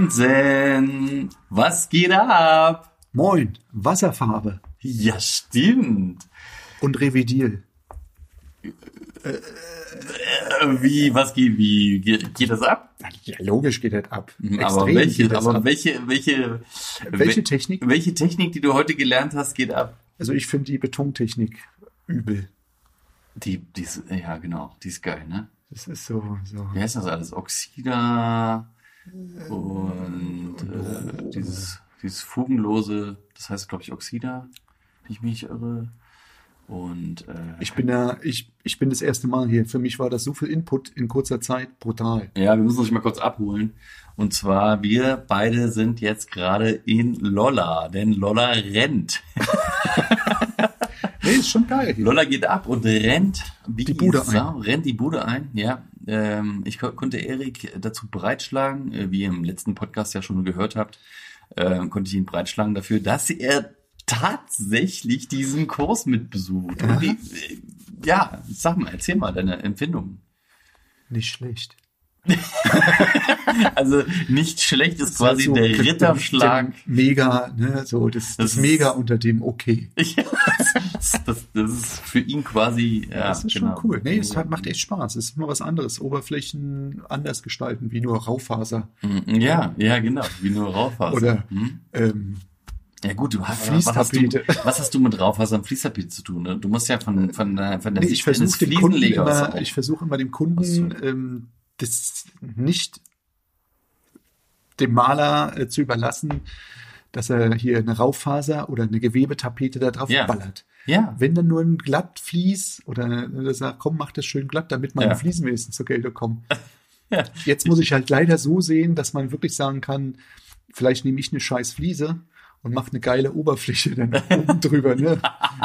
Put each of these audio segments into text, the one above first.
Moinsen. Was geht ab? Moin, Wasserfarbe Ja, stimmt. und Revidil. Äh, Wie, was geht, wie, geht, geht das ab? Ja, logisch geht das ab. Aber Extrem welche, geht das aber ab. welche, welche, Welche wel- Technik? Welche Technik, die du heute gelernt hast, geht ab? Also ich finde die Betontechnik übel. Die, die ist, ja, genau, die ist geil, ne? Das ist so, so. Wie heißt das alles? Oxida und äh, dieses, dieses fugenlose, das heißt, glaube ich, Oxida, wenn ich mich irre. Und äh, Ich bin ja, ich, ich bin das erste Mal hier. Für mich war das so viel Input in kurzer Zeit brutal. ja, wir müssen uns mal kurz abholen. Und zwar, wir beide sind jetzt gerade in Lolla, denn Lolla rennt. Nee, ist schon geil hier. Lolla geht ab und rennt wie Die Bude Sau, rennt die Bude ein, ja. Ähm, ich ko- konnte Erik dazu breitschlagen, äh, wie ihr im letzten Podcast ja schon gehört habt, äh, konnte ich ihn breitschlagen dafür, dass er tatsächlich diesen Kurs mitbesucht. Wie, äh, ja, sag mal, erzähl mal deine Empfindungen. Nicht schlecht. Also nicht schlecht ist Das quasi so der Ritterschlag. Mega, ne, so das, das, Das ist- Mega unter dem Okay. Ja, das, das, das ist für ihn quasi. Ja, das ist genau. schon cool. Nee, es hat, macht echt Spaß. Es ist mal was anderes. Oberflächen anders gestalten, wie nur Raufaser. Mhm, Ja, ja, genau, wie nur Raufaser. Oder Hm? ähm, Ja gut, du hast was hast, du, was hast du mit Raufaser und Fließtapete zu tun? Ne? Du musst ja von, von, der- von der Nee, ich Sicht eines versuche dem Kunden Fliesenlegers immer, ich versuche immer dem Kunden ähm, das nicht dem Maler äh, zu überlassen, dass er hier eine Rauffaser oder eine Gewebetapete da drauf Ja. ballert. ja, Wenn dann nur ein Glattvlies oder er sagt, komm, mach das schön glatt, damit meine Ja. Fliesen wenigstens zur Geltung kommen. Ja. Jetzt muss ich halt leider so sehen, dass man wirklich sagen kann, vielleicht nehme ich eine scheiß Fliese und mache eine geile Oberfläche dann oben drüber, ne?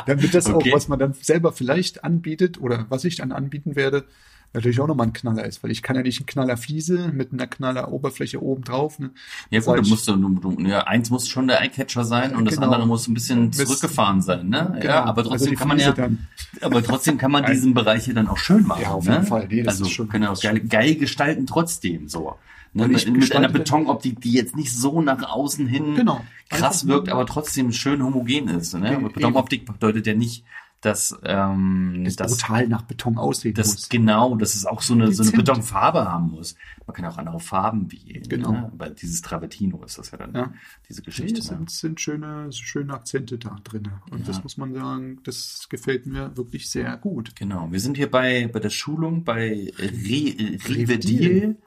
Damit das Okay. auch, was man dann selber vielleicht anbietet oder was ich dann anbieten werde, natürlich auch nochmal ein Knaller ist, weil ich kann ja nicht einen Knaller Fliese mit einer Knaller Oberfläche oben drauf, ne? ja gut, du musst, du, du, ja, eins muss schon der Eyecatcher sein und das Genau. andere muss ein bisschen Bis- zurückgefahren sein, ne? Genau. Ja, aber Also trotzdem die kann man ja, dann. aber trotzdem kann man diesen Bereich hier dann auch schön machen, Ja, auf ne? jeden Fall. Nee, das also ist schon- können ja auch geil, geil gestalten trotzdem, so. Ne? Und Mit, mit einer Betonoptik, die jetzt nicht so nach außen hin Genau. krass wirkt, aber trotzdem schön homogen ist. Ne? Aber Betonoptik bedeutet ja nicht, dass, ähm, Das dass brutal nach Beton aussehen das muss. genau, dass es auch so eine, so eine. Betonfarbe haben muss. Man kann auch andere Farben wählen. Genau. Ne? Weil dieses Travertino ist das ja dann, Ja. diese Geschichte. es ne? sind, sind schöne, schöne Akzente da drin. Und das muss man sagen, das gefällt mir wirklich sehr gut. Genau, wir sind hier bei, bei der Schulung bei Re Rivedil. Rivedil.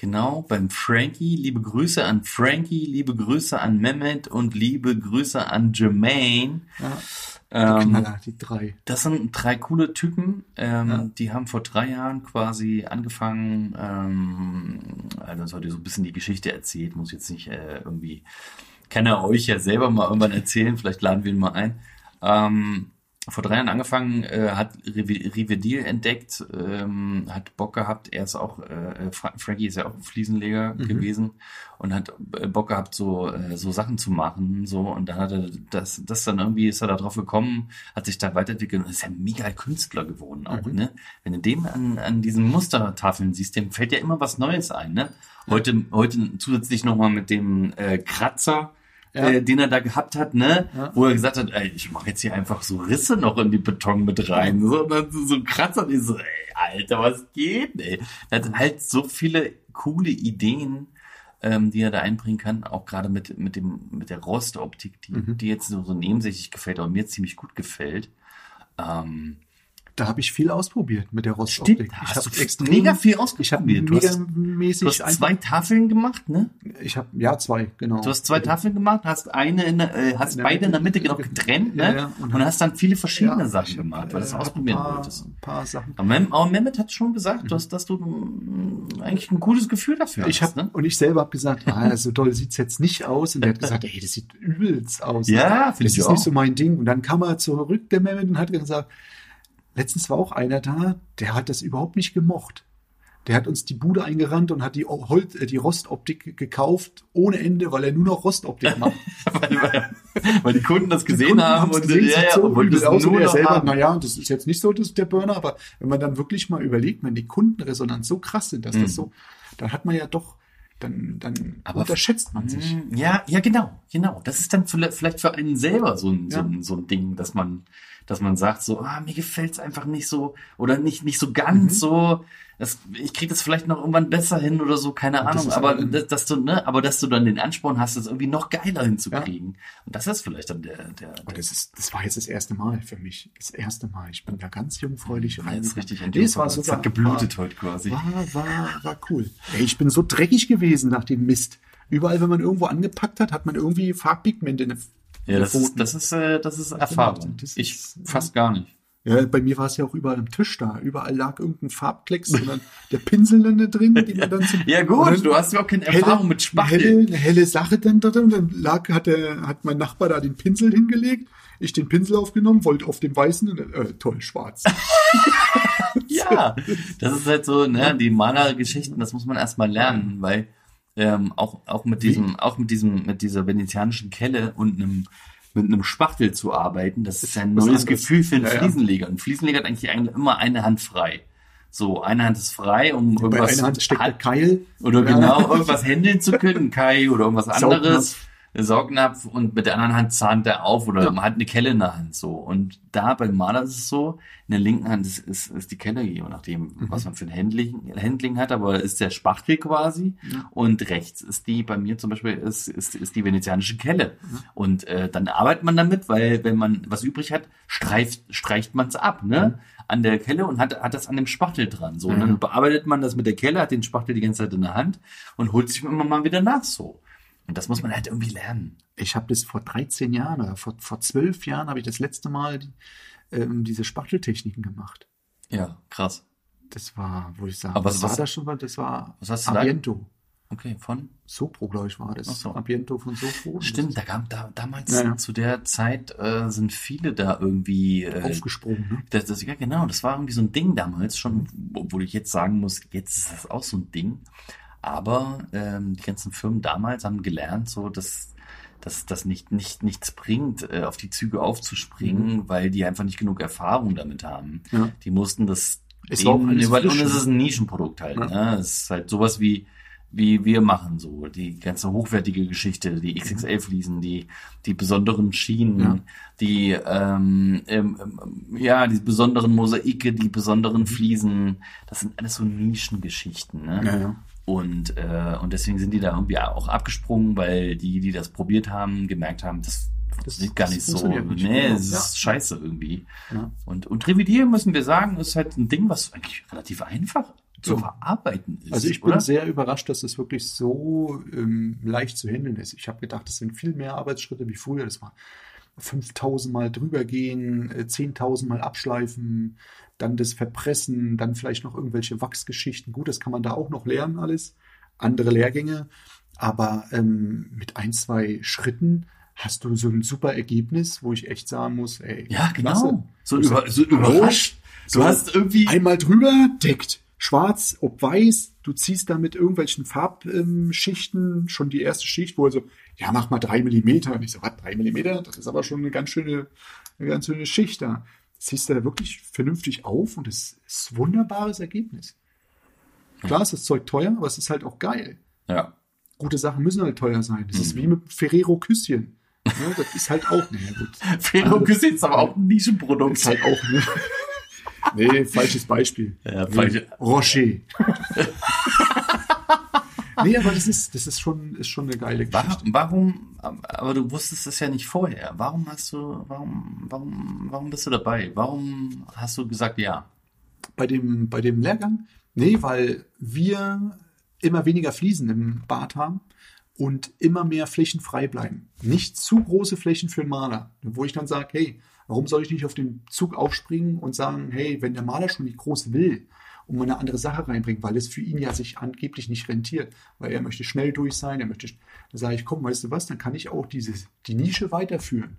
Genau, beim Frankie. Liebe Grüße an Frankie, liebe Grüße an Mehmet und liebe Grüße an Jermaine. Ja, Ähm, Knaller, die drei. Das sind drei coole Typen. Ähm, Ja. Die haben vor drei Jahren quasi angefangen, ähm, also das heute so ein bisschen die Geschichte erzählt, muss jetzt nicht äh, irgendwie, kann er euch ja selber mal irgendwann erzählen, vielleicht laden wir ihn mal ein. Ähm, vor drei Jahren angefangen, äh, hat Rive- Rivedil entdeckt, ähm, hat Bock gehabt, er ist auch, äh, Fra Frankie ist ja auch Fliesenleger gewesen und hat äh, Bock gehabt, so, äh, so Sachen zu machen, so, und dann hat er das, das dann irgendwie ist er da drauf gekommen, hat sich da weiterentwickelt und ist ja mega Künstler geworden auch, ne? Wenn du dem an, an diesen Mustertafeln siehst, dem fällt ja immer was Neues ein, ne? Heute, heute zusätzlich nochmal mit dem äh, Kratzer, Ja. äh, den er da gehabt hat, ne? Ja. Wo er gesagt hat, ey, ich mache jetzt hier einfach so Risse noch in die Beton mit rein. So, und dann so, ein Kratzer, und ich so, ey, Alter, was geht, ey? Er hat halt so viele coole Ideen, ähm, die er da einbringen kann, auch gerade mit, mit dem, mit der Rostoptik, die, Mhm. die jetzt so, so nebensächlich gefällt, aber mir ziemlich gut gefällt. Ähm, Da habe ich viel ausprobiert mit der Rostoptik. Stimmt, ich hast habe du extrem mega viel Ich habe ausprobiert. Du hast, megamäßig du hast zwei Tafeln gemacht, ne? Ich habe ja zwei, genau. Du hast zwei Tafeln gemacht, hast eine in der, äh, hast In der beide in der Mitte Mitte genau getrennt, ne? Ja, ja. Und, hast dann viele verschiedene Ja, Sachen ich gemacht, weil du das hab ausprobieren paar, wolltest. Ein paar Sachen. Aber, Mem aber Mehmet hat schon gesagt, dass, dass du mm, eigentlich ein gutes Gefühl dafür Ich hast, hab, ne? und ich selber habe gesagt, ah, so doll sieht's jetzt nicht aus. Und der hat gesagt, ey, das sieht übelst aus. Ja, finde das ich ist auch. nicht so mein Ding. Und dann kam er zurück, der Mehmet, und hat gesagt, letztens war auch einer da, der hat das überhaupt nicht gemocht. Der hat uns die Bude eingerannt und hat die, Holz, äh, die Rostoptik gekauft ohne Ende, weil er nur noch Rostoptik macht. weil, weil, weil die Kunden das gesehen Kunden haben und gesehen, ja, ja, so und das aus nur er selber, haben. naja, das ist jetzt nicht so das, der Burner, aber wenn man dann wirklich mal überlegt, wenn die Kundenresonanz so krass sind, dass Mhm. das so, dann hat man ja doch, dann, dann Aber- unterschätzt man sich. Mm, Ja, ja, genau, genau. Das ist dann vielleicht für einen selber so ein, so Ja. ein, so ein Ding, dass man, dass man sagt so, ah, mir gefällt's einfach nicht so oder nicht, nicht so ganz Mhm. so. Das, ich kriege das vielleicht noch irgendwann besser hin oder so, keine Und Ahnung. Aber dass, dass du, ne, aber dass du dann den Ansporn hast, das irgendwie noch geiler hinzukriegen. Und das ist vielleicht dann der, der, der das ist, das war jetzt das erste Mal für mich. Das erste Mal. Ich bin da ganz jungfräulich Ja, rein. jetzt richtig nee, es war sogar, hat geblutet heute quasi. War, war, war cool. Ey, ich bin so dreckig gewesen nach dem Mist. Überall, wenn man irgendwo angepackt hat, hat man irgendwie Farbpigmente in den Ja, das ist, das ist, äh, das ist Erfahrung. Das ist- ich fast gar nicht. Ja, bei mir war es ja auch überall am Tisch da. Überall lag irgendein Farbklecks und dann der Pinsel dann da drin, die man dann zum, Ja gut, du hast ja auch keine helle- Erfahrung mit Spachtel. helle, eine helle Sache dann da drin. Dann lag, hat, der, hat mein Nachbar da den Pinsel hingelegt. Ich den Pinsel aufgenommen, wollte auf dem weißen, und, äh, toll, schwarz. Ja, das ist halt so, ne, die Malergeschichten, das muss man erstmal lernen, weil ähm, auch, auch mit diesem, auch mit diesem, mit dieser venezianischen Kelle und einem mit einem Spachtel zu arbeiten, das ist ein neues. Gefühl für einen Ja. Fliesenleger. Ein Fliesenleger hat eigentlich eigentlich immer eine Hand frei. So, eine Hand ist frei, um Bei irgendwas einer Hand steckt der Keil. oder Ja. genau irgendwas händeln zu können, Kai oder irgendwas anderes, Saugnapf und mit der anderen Hand zahnt er auf oder Ja. man hat eine Kelle in der Hand so. Und da beim Maler ist es so, in der linken Hand ist, ist, ist die Kelle, je nachdem, Mhm. was man für ein Handling, Handling hat, aber ist der Spachtel quasi und rechts ist die, bei mir zum Beispiel, ist, ist, ist die venezianische Kelle. Und äh, dann arbeitet man damit, weil wenn man was übrig hat, streift, streicht man es ab, ne? An der Kelle und hat, hat das an dem Spachtel dran. So, und dann bearbeitet man das mit der Kelle, hat den Spachtel die ganze Zeit in der Hand und holt sich immer mal wieder nach so. Und das muss man halt irgendwie lernen. Ich habe das vor 13 Jahren oder vor, vor 12 Jahren habe ich das letzte Mal ähm, diese Spachteltechniken gemacht. Ja, krass. Das war, wo ich sage, Aber was, war das schon? mal? Das war was hast du da- Abiento. Okay, von? Sopro, glaube ich, war das. Ach so. Abiento von Sopro. Stimmt, da gab da damals Ja, ja. zu der Zeit äh, sind viele da irgendwie äh, Aufgesprungen, ne? Das, das, ja, genau, das war irgendwie so ein Ding damals schon, obwohl ich jetzt sagen muss, jetzt ist das auch so ein Ding. Aber ähm, die ganzen Firmen damals haben gelernt, so dass dass das nicht, nicht nichts bringt, äh, auf die Züge aufzuspringen, weil die einfach nicht genug Erfahrung damit haben. Mhm. Ja. Die mussten das Es war auch denen alles und es ne? ist ein Nischenprodukt halt. Ja. Ne? Es ist halt sowas wie wie wir machen so die ganze hochwertige Geschichte, die XXL-Fliesen, die die besonderen Schienen, Ja. die ähm, ähm, ähm, ja die besonderen Mosaike, die besonderen Fliesen. Das sind alles so Nischengeschichten. Ne? Und, äh, und deswegen sind die da irgendwie auch abgesprungen, weil die, die das probiert haben, gemerkt haben, das Das- sieht gar das nicht so. nicht. Nee, es ist Ja. scheiße irgendwie. Ja. Und, und revidieren müssen wir sagen, ist halt ein Ding, was eigentlich relativ einfach zu verarbeiten ist. Also ich bin oder? sehr überrascht, dass es wirklich so ähm, leicht zu handeln ist. Ich habe gedacht, das sind viel mehr Arbeitsschritte wie früher. Das war 5000 Mal drüber gehen, äh, 10.000 Mal abschleifen, dann das Verpressen, dann vielleicht noch irgendwelche Wachsgeschichten. Gut, das kann man da auch noch lernen alles. Andere Lehrgänge. Aber ähm, mit ein, zwei Schritten hast du so ein super Ergebnis, wo ich echt sagen muss, ey, Ja, klasse. genau. So, über, so überrascht. Du So hast irgendwie. Einmal drüber, deckt. Schwarz, ob weiß, du ziehst da mit irgendwelchen Farbschichten schon die erste Schicht, wo er so, ja, mach mal drei Millimeter. Und ich so, was, drei Millimeter? Das ist aber schon eine ganz schöne, eine ganz schöne Schicht da. Ziehst du da wirklich vernünftig auf und es ist ein wunderbares Ergebnis. Klar ist das Zeug teuer, aber es ist halt auch geil. Ja. Gute Sachen müssen halt teuer sein. Das Mhm. ist wie mit Ferrero Küsschen. Ja, das ist halt auch, naja, gut. Ferro Küsse ist aber auch ein Nischenprodukt. Ist halt auch, ne? Nee, falsches Beispiel. Ja, falsche- Rocher. nee, aber das ist, das ist schon, ist schon eine geile Geschichte. Warum, warum, aber du wusstest es ja nicht vorher. Warum hast du, warum, warum, warum bist du dabei? Warum hast du gesagt ja? Bei dem, bei dem Lehrgang? Nee, weil wir immer weniger Fliesen im Bad haben und immer mehr Flächen frei bleiben. Nicht zu große Flächen für einen Maler, wo ich dann sage, hey, warum soll ich nicht auf den Zug aufspringen und sagen, hey, wenn der Maler schon nicht groß will und mal eine andere Sache reinbringen, weil es für ihn ja sich angeblich nicht rentiert, weil er möchte schnell durch sein, er möchte, dann sage ich, komm, weißt du was, dann kann ich auch diese, die Nische weiterführen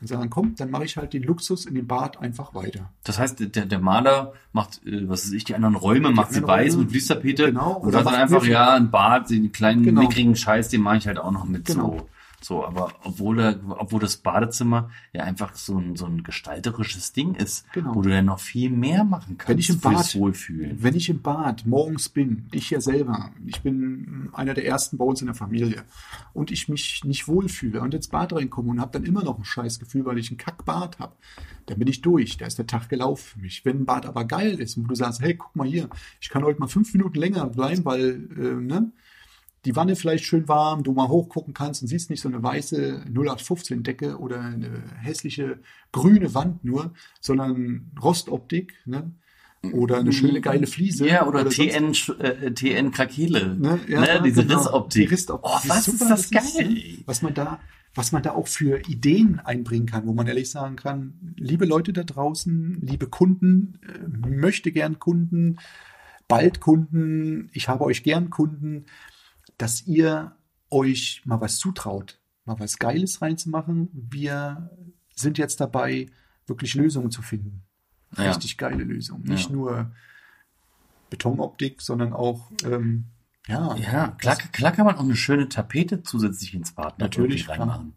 und sagen, komm, dann mache ich halt den Luxus in dem Bad einfach weiter. Das heißt, der, der Maler macht, äh, was weiß ich, die anderen Räume, macht sie weiß Räume. mit Fließtapete Genau. und Oder sagt dann einfach, ja, ein Bad, den kleinen Genau. mickrigen Scheiß, den mache ich halt auch noch mit Genau. so. So, aber obwohl, er, obwohl das Badezimmer ja einfach so ein, so ein gestalterisches Ding ist, Genau. wo du dann noch viel mehr machen kannst Wenn ich im Bad- Wohlfühlen. Wenn ich im Bad morgens bin, ich ja selber, ich bin einer der ersten bei uns in der Familie und ich mich nicht wohlfühle und ins Bad reinkomme und habe dann immer noch ein Scheißgefühl, weil ich ein Kackbad habe, dann bin ich durch, da ist der Tag gelaufen für mich. Wenn ein Bad aber geil ist und du sagst, hey, guck mal hier, ich kann heute mal fünf Minuten länger bleiben, weil äh, ne, die Wanne vielleicht schön warm, du mal hochgucken kannst und siehst nicht so eine weiße 0815 Decke oder eine hässliche grüne Wand nur, sondern Rostoptik, ne? Oder eine schöne geile Fliese. Ja, oder, sonst- TN, äh, TN Krakele. Ne? Ne? Ja, Diese genau. Rissoptik. Die Rissoptik. Oh, was super, ist das, ist, geil? ne, was man da, was man da auch für Ideen einbringen kann, wo man ehrlich sagen kann, liebe Leute da draußen, liebe Kunden, äh, möchte gern Kunden, bald Kunden, ich habe euch gern Kunden, dass ihr euch mal was zutraut, mal was Geiles reinzumachen. Wir sind jetzt dabei, wirklich Lösungen zu finden. Ja. Richtig geile Lösungen. Nicht Ja. nur Betonoptik, sondern auch, ähm, ja. Ja, klar, klar kann man auch eine schöne Tapete zusätzlich ins Bad Natürlich, reinmachen.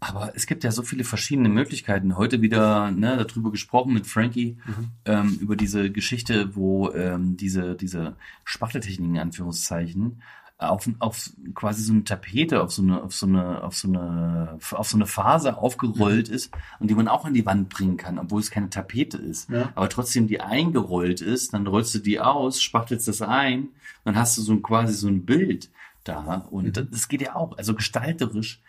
Aber es gibt ja so viele verschiedene Möglichkeiten. Heute wieder ne, darüber gesprochen mit Frankie Mhm. ähm, über diese Geschichte, wo ähm, diese diese Spachteltechniken in Anführungszeichen auf, auf quasi so eine Tapete, auf so eine auf so eine auf so eine auf so eine Phase aufgerollt ist und die man auch an die Wand bringen kann, obwohl es keine Tapete ist, Ja. aber trotzdem die eingerollt ist. Dann rollst du die aus, spachtelst das ein, dann hast du so ein, quasi so ein Bild da und Mhm. das geht ja auch. Also gestalterisch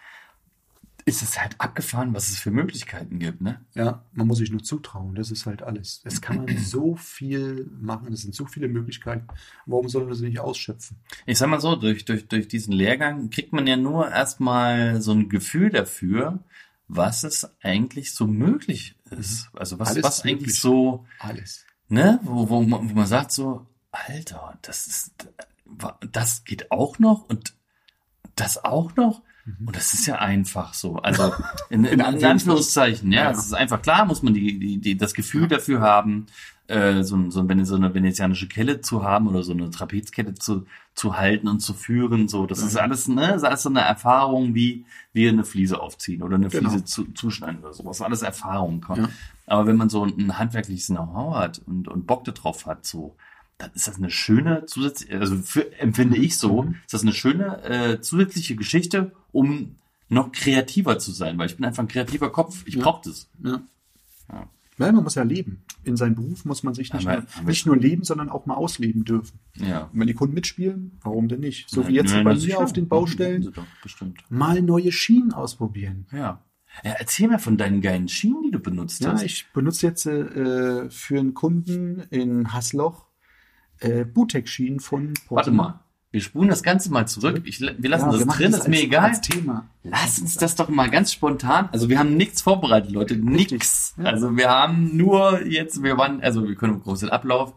ist es halt abgefahren, was es für Möglichkeiten gibt, ne? Ja, man muss sich nur zutrauen. Das ist halt alles. Es kann man so viel machen. Es sind so viele Möglichkeiten. Warum sollen wir sie nicht ausschöpfen? Ich sag mal so, durch, durch, durch diesen Lehrgang kriegt man ja nur erstmal so ein Gefühl dafür, was es eigentlich so möglich ist. Also was, Alles was eigentlich so, Alles. ne, wo, wo, man, wo man sagt so, Alter, das ist, das geht auch noch und das auch noch. Und das ist ja einfach so. Also in, in, in Anführungszeichen, ja, Ja. es ist einfach klar, muss man die, die, die, das Gefühl dafür haben, äh, so, so, wenn so eine venezianische Kelle zu haben oder so eine Trapezkette zu, zu halten und zu führen. So, das ist alles, ne, das ist alles so eine Erfahrung, wie wir eine Fliese aufziehen oder eine Genau. Fliese zu, zuschneiden oder sowas. Alles Erfahrung. Ja. Aber wenn man so ein handwerkliches Know-how hat und, und Bock darauf hat, so, dann ist das eine schöne zusätzliche, also für, empfinde ich so, Mhm. ist das eine schöne äh, zusätzliche Geschichte, um noch kreativer zu sein, weil ich bin einfach ein kreativer Kopf. Ich Ja. brauche das. Ja. Ja. Weil man muss ja leben. In seinem Beruf muss man sich nicht, Aber- nur, aber- nicht nur leben, sondern auch mal ausleben dürfen. Ja. Und wenn die Kunden mitspielen, warum denn nicht? So Ja, wie jetzt ja, bei mir auf den Baustellen. Mal neue Schienen ausprobieren. Ja. ja. Erzähl mir von deinen geilen Schienen, die du benutzt Ja, hast. ich benutze jetzt äh, für einen Kunden in Hasloch äh, Butek-Schienen von Warte mal. Wir spulen das Ganze mal zurück. Ich, wir lassen Ja, das wir drin, das ist mir egal. Thema. Lass uns das doch mal ganz spontan. Also wir haben nichts vorbereitet, Leute. Nix. Ja. Also wir haben nur jetzt, wir waren, also wir können großen Ablauf.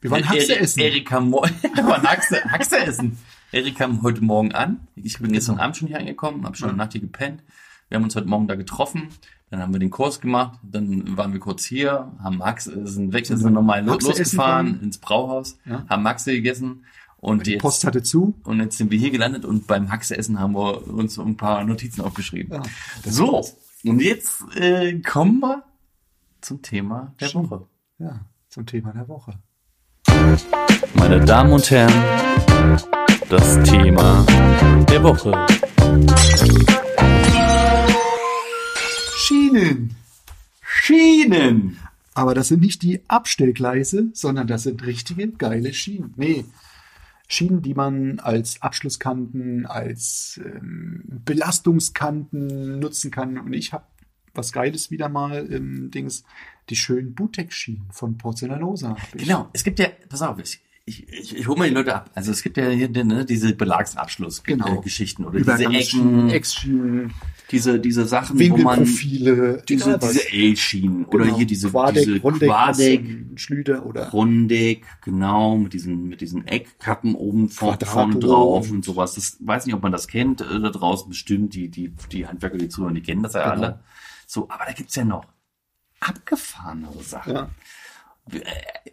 Wir waren Haxe Eri- essen. Erika, Mo- wir waren Haxe, Haxe essen. Erika kam heute Morgen an. Ich bin gestern Abend schon hier angekommen, habe schon Ja. eine Nacht hier gepennt. Wir haben uns heute Morgen da getroffen. Dann haben wir den Kurs gemacht. Dann waren wir kurz hier, haben Haxe, sind weg, sind nochmal lo- Haxe essen losgefahren ins Brauhaus, Ja. haben Haxe gegessen. Und Die jetzt, Post hatte zu. und jetzt sind wir hier gelandet und beim Haxe-Essen haben wir uns so ein paar Notizen aufgeschrieben. Ja, so, war's. und jetzt äh, kommen wir zum Thema der Schön. Woche. Ja, zum Thema der Woche. Meine Damen und Herren, das Thema der Woche. Schienen. Schienen. Aber das sind nicht die Abstellgleise, sondern das sind richtige geile Schienen. Nee, Schienen, die man als Abschlusskanten, als ähm, Belastungskanten nutzen kann. Und ich habe was Geiles wieder mal im Dings, die schönen Butex-Schienen von Porzelanosa. ich. Genau, es gibt ja, pass auf, ich, ich, ich, ich hole mal die Leute ab. Also es gibt ja hier ne, diese Belagsabschlussgeschichten Genau. oder diese Ecken, Ex-Schienen, diese, diese Sachen, wo man diese, diese L-Schienen oder Genau. hier diese, Quadeck, diese Rundeck, Quadeck, Massen, Schlüter oder Rundeck, genau, mit diesen, mit diesen Eckkappen oben vorne drauf und- und sowas. Das weiß nicht, ob man das kennt, äh, da draußen bestimmt, die, die, die Handwerker, die zuhören, die kennen das ja Genau. alle. So, aber da gibt's ja noch abgefahrenere Sachen. ja.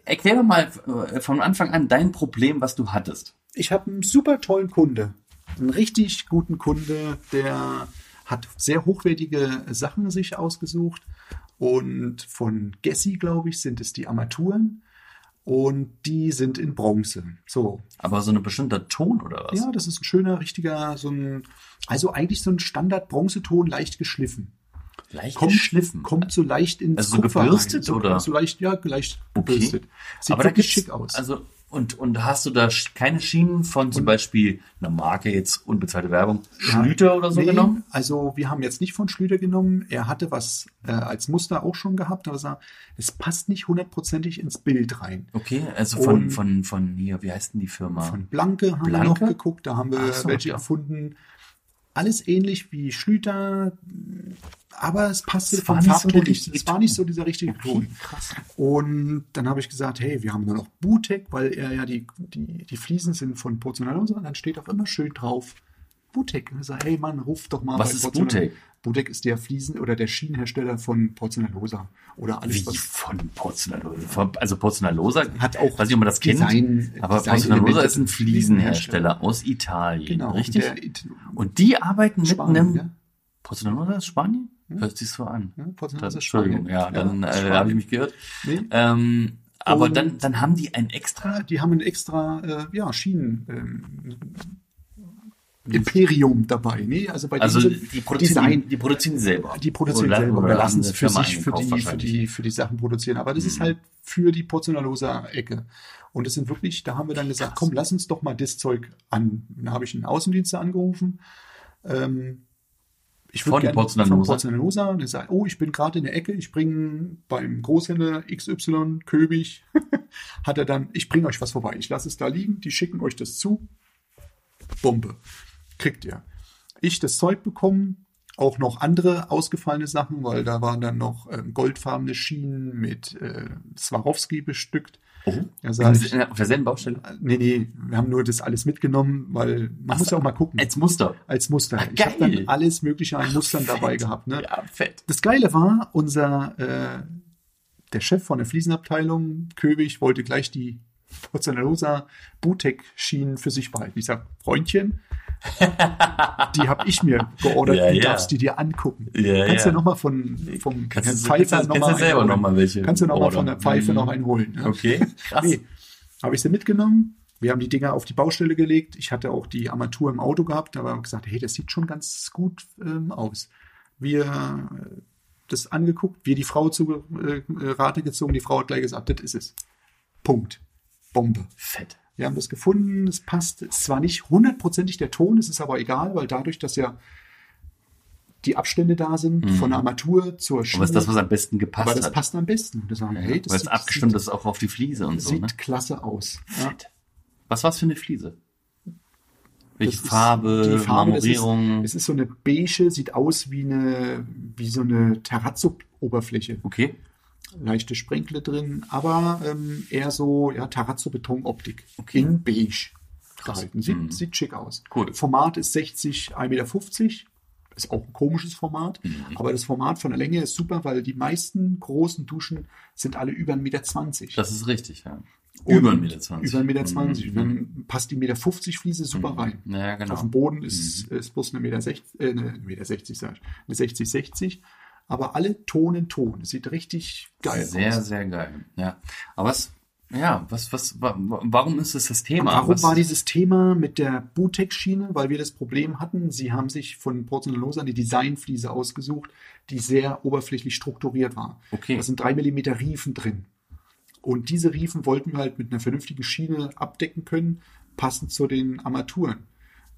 Erklär doch mal äh, von Anfang an dein Problem, was du hattest. Ich habe einen super tollen Kunde, einen richtig guten Kunde, der hat sehr hochwertige Sachen sich ausgesucht und von Gessi, glaube ich, sind es die Armaturen und die sind in Bronze. So, Aber so ein bestimmter Ton oder was? ja, das ist ein schöner, richtiger, so ein, also eigentlich so ein Standard-Bronzeton, leicht geschliffen. Leicht Kommt, geschliffen. kommt so leicht ins Also so Kupfer gebürstet. So, oder? So leicht, ja, leicht Okay. gebürstet. Sieht Aber wirklich schick aus. Also und und hast du da keine Schienen von zum Beispiel einer Marke jetzt unbezahlte Werbung Schlüter oder so Nee, genommen? Also wir haben jetzt nicht von Schlüter genommen. Er hatte was äh, als Muster auch schon gehabt, aber sah, es passt nicht hundertprozentig ins Bild rein. Okay, also von Und- von von hier, wie heißt denn die Firma? Von Blanke haben Blanke? wir noch geguckt, da haben wir so, welche ja. gefunden. Alles ähnlich wie Schlüter, aber es passte vom so Farbton nicht. Es war nicht so dieser richtige Ton. krass. Und dann habe ich gesagt, hey, wir haben nur noch Butek, weil er ja die, die, die Fliesen sind von Porzellanose und dann steht auch immer schön drauf Butek. Und ich sage, hey Mann, ruf doch mal Was bei ist Porzellan- Butek? Butek ist der Fliesen- oder der Schienenhersteller von Porzellanlosa oder alles, Wie was von Porzellanlosa? Also Porzellanlosa Hat auch weiß nicht, ob man das kennt, Design- aber Design- Porzellanlosa ist ein. Fliesenhersteller aus Italien, genau, richtig? Der, Und die arbeiten mit Spanien, einem ja? Porzellanlosa ist Spanien? Hört sich so an. Ja, Porzellanlosa ist Entschuldigung, Spanien. ja, dann Ja, äh, habe ich mich gehört. Nee. Ähm, aber Und- dann, dann haben die ein extra. die haben ein extra äh, ja, Schienen ähm, Imperium dabei. Nee, also bei Also die produzieren, Design, die, produzieren selber. Die produzieren Oder- selber oder lassen es für sich, für die, für. Mhm. die, für die Sachen produzieren. Aber das ist halt für die Porzellanloser-Ecke. Und das sind wirklich, da haben wir dann gesagt, komm, lass uns doch mal das Zeug an. Dann habe ich einen Außendienster angerufen. Ähm, ich würd Von gerne- Porzellanlosa? Von Porzellanlosa. Und er sagt, oh, ich bin gerade in der Ecke, ich bringe beim Großhändler XY, Köbig, hat er dann, ich bringe euch was vorbei. Ich lasse es da liegen, die schicken euch das zu. Bombe. Kriegt ihr. Ich das Zeug bekommen, auch noch andere ausgefallene Sachen, weil da waren dann noch ähm, goldfarbene Schienen mit äh, Swarovski bestückt. Oh, sag ich, auf derselben Baustelle? nee, nee, wir haben nur das alles mitgenommen, weil man muss ja auch mal gucken. Als Muster. Als Muster. Ah, ich habe dann alles Mögliche an Mustern dabei Fett. gehabt. Ne? Ja, fett. Das Geile war, unser äh, der Chef von der Fliesenabteilung, Köbig, wollte gleich die Porzellanlosa Butek-Schienen für sich behalten. Ich sag, Freundchen, die habe ich mir geordert, Ja, die ja. darfst du dir angucken. Ja, kannst ja. ja nochmal von vom Kannst Herrn du- kannst du- noch du selber mal welche Kannst du noch mal von der. Pfeife Mhm. noch einen holen. Okay, krass. Nee, habe ich sie mitgenommen. Wir haben die Dinger auf die Baustelle gelegt. Ich hatte auch die Armatur im Auto gehabt, aber haben gesagt, hey, das sieht schon ganz gut ähm, aus. Wir äh, das angeguckt, wir die Frau zu äh, Rate gezogen, die Frau hat gleich gesagt, das ist es. Punkt. Bombe. Fett. Wir haben das gefunden, es passt. Es ist zwar nicht hundertprozentig der Ton, es ist aber egal, weil dadurch, dass ja die Abstände da sind, von der Armatur zur Schiene, Aber ist das, was am besten gepasst aber das hat? passt am besten. Und da sagen wir, hey, das Weil es abgestimmt sieht, ist auch auf die Fliese und so, sieht ne? klasse aus. Ja. Was war's für eine Fliese? Welche Das Farbe, die Farbe, das ist- Marmorierung? Es ist so eine beige, sieht aus wie eine, wie so eine Terrazzo-Oberfläche. okay. Leichte Sprenkle drin, aber ähm, eher so, ja, Terrazzo-Betonoptik. Okay. In beige gehalten. Sieht, Mhm. sieht schick aus. Cool. Format ist 60, 1,50 Meter. Ist auch ein komisches Format, Mhm. aber das Format von der Länge ist super, weil die meisten großen Duschen sind alle über 1,20 Meter. Das ist richtig, ja. Und Über 1,20 Meter. Über 1,20 Meter. Mhm. Dann passt die 1,50 Meter Fliese super rein. Ja, genau. Auf dem Boden ist, ist bloß eine Meter 60, äh, eine Meter 60, sag ich, eine 60, 60. Aber alle Ton in Ton. Es sieht richtig geil Sehr, aus. sehr geil. Ja. Aber was, ja, was, was, wa- warum ist es das Thema? Warum was, war dieses Thema mit der Butex-Schiene? Weil wir das Problem hatten, sie haben sich von Porzellanlosa eine Designfliese ausgesucht, die sehr oberflächlich strukturiert war. Okay. Da sind drei Millimeter Riefen drin. Und diese Riefen wollten wir halt mit einer vernünftigen Schiene abdecken können, passend zu den Armaturen.